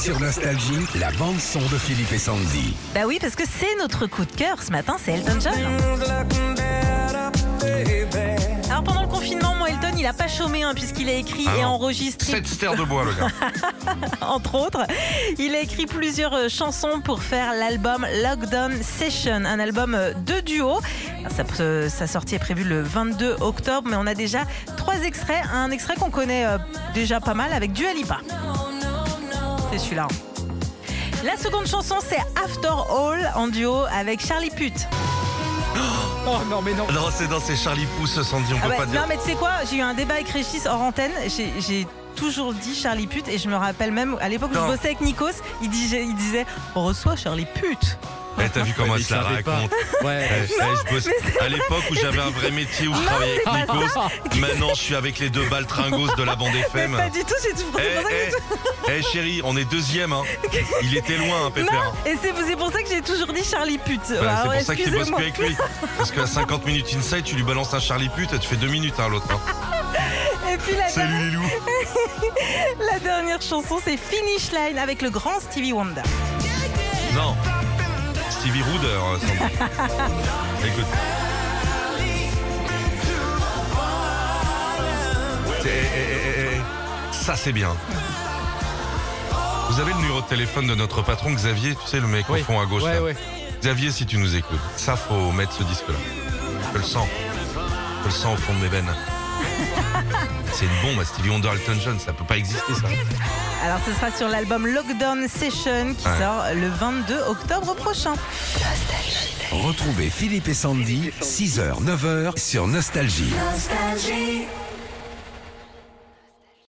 Sur Nostalgie, la bande-son de Philippe et Sandy. Bah oui, parce que c'est notre coup de cœur ce matin, c'est Elton John. Alors pendant le confinement, moi Elton, il a pas chômé hein, puisqu'il a écrit Ah et enregistré, Sept stères de bois, le gars. entre autres, il a écrit plusieurs euh, chansons pour faire l'album Lockdown Session, un album euh, de duo. Sa, euh, sa sortie est prévue le 22 octobre, mais on a déjà trois extraits. Un extrait qu'on connaît déjà pas mal avec Dua Lipa. Celui-là. La seconde chanson, c'est After All en duo avec Charlie Puth. Oh non, mais non. Non, c'est dans ces Charlie Pouce, Sandy, on Ah peut ouais, pas dire. non, mais tu sais quoi J'ai eu un débat avec Régis hors antenne. J'ai- toujours dit Charlie Pute et je me rappelle même à l'époque où je Non. bossais avec Nikos, il disait, il disait on reçoit Charlie Pute. Eh, T'as vu comment elle se la raconte Ouais. Eh, eh, je bosse- À l'époque où j'avais un vrai métier, où je travaillais avec pas Nikos, maintenant je suis avec les deux balles tringos de la bande FM. pas du tout, c'est toujours Eh, j'ai eh, eh, chérie, on est deuxième. Hein. Il était loin, hein, Pépère. et c'est c'est pour ça que j'ai toujours dit Charlie Pute. Bah, Alors, c'est pour ça que tu bosses plus avec lui. Parce qu'à 50 minutes inside, tu lui balances un Charlie pute et tu fais deux minutes hein, l'autre. hein. Et puis la, Salut les loups. la dernière chanson, c'est Finish Line avec le grand Stevie Wonder. Écoute. C'est- eh, eh, eh, eh, Ça, c'est bien. Vous avez le numéro de téléphone de notre patron Xavier, tu sais, le mec Oui. au fond à gauche. Ouais, là. ouais. Xavier, si tu nous écoutes, ça, faut mettre ce disque-là. Je le sens. Je le sens au fond de mes veines. C'est une bombe, Stevie Wonder, Elton John, ça peut pas exister, ça. Alors ce sera sur l'album Lockdown Session qui Ouais. sort le 22 octobre prochain. Retrouvez Philippe et Sandy, 6h, 9h sur Nostalgie. Nostalgie.